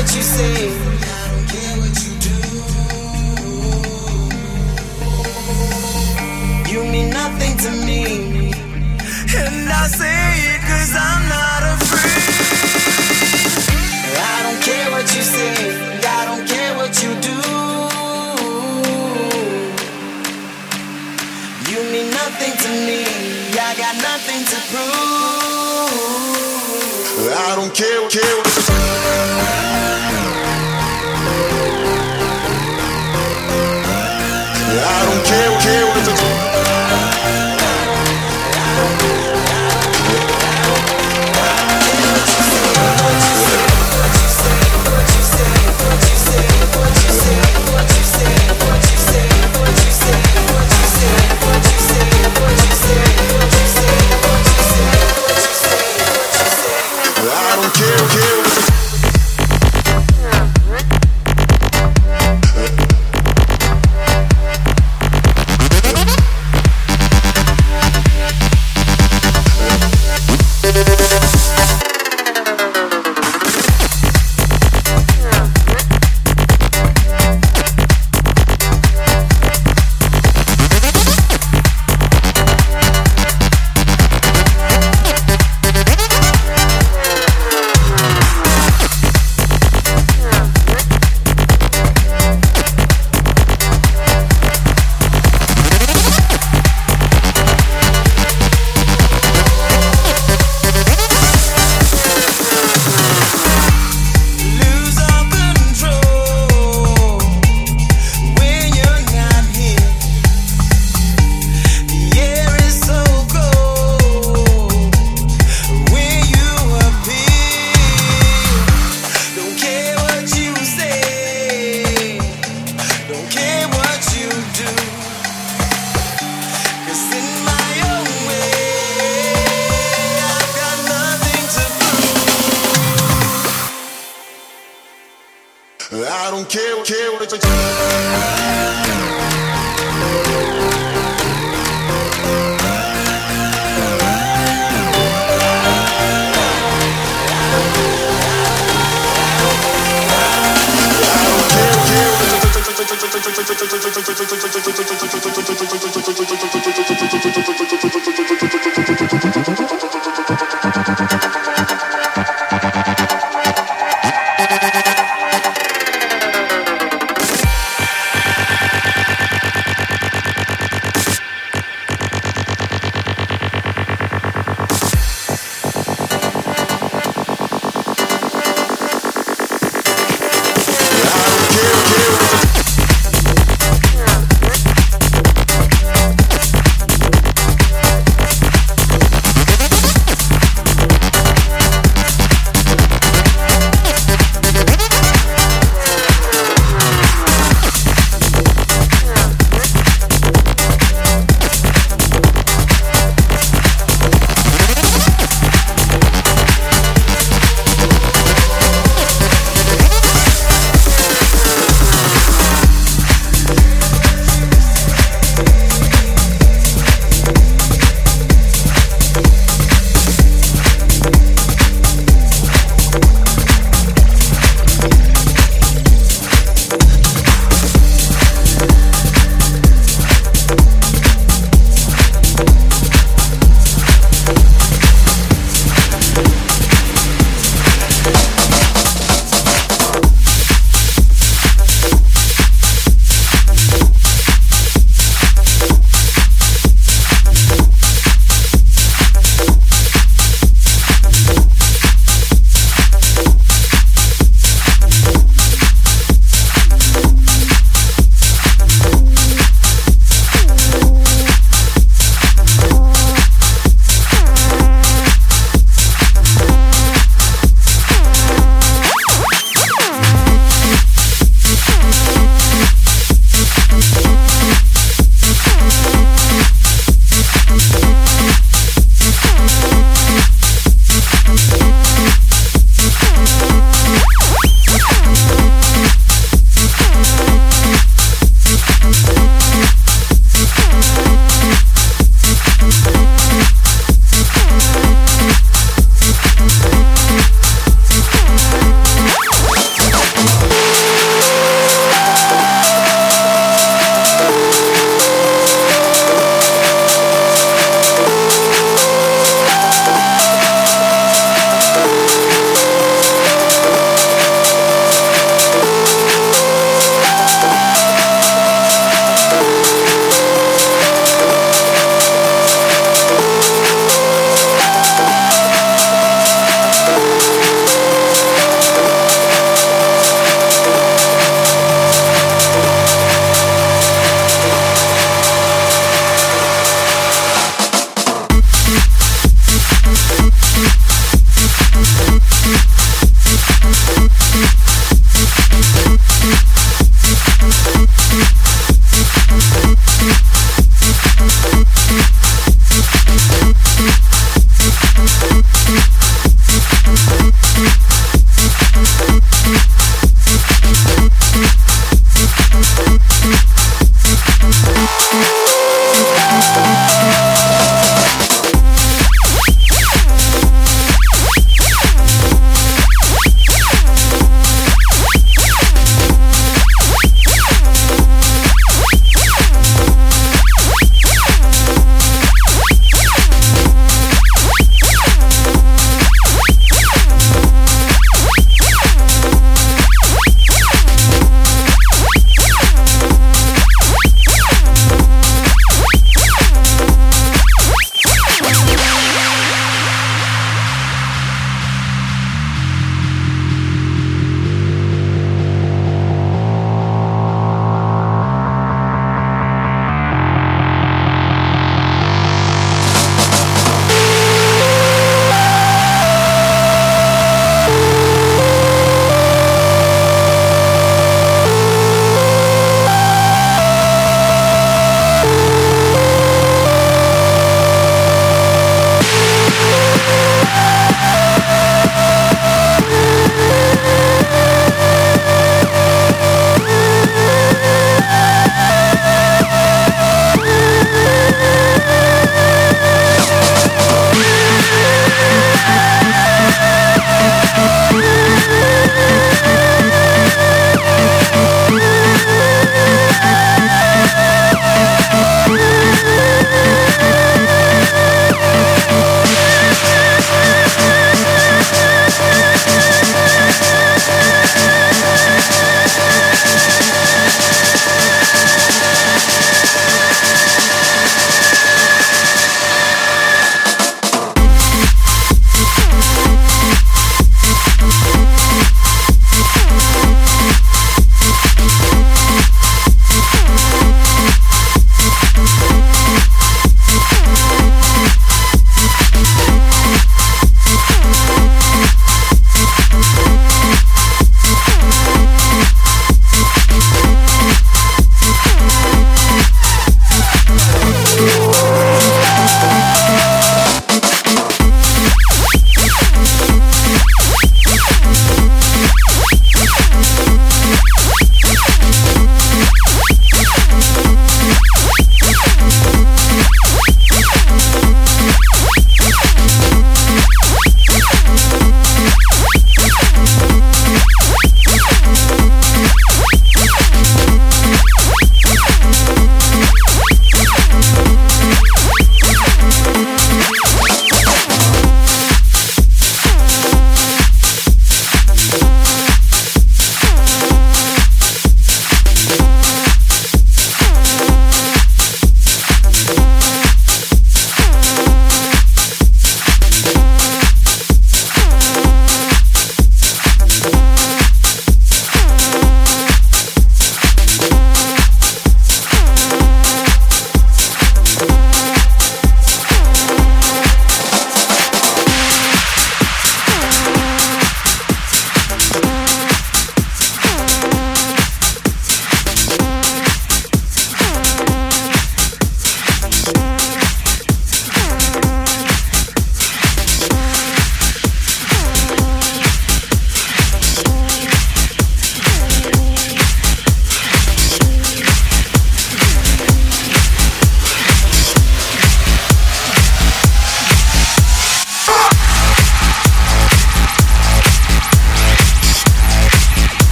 what you say. I don't care what you do. You mean nothing to me. And I say it cause I'm not afraid. I don't care what you say. I don't care what you do. You mean nothing to me. I got nothing to prove. I don't care, care. I don't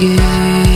no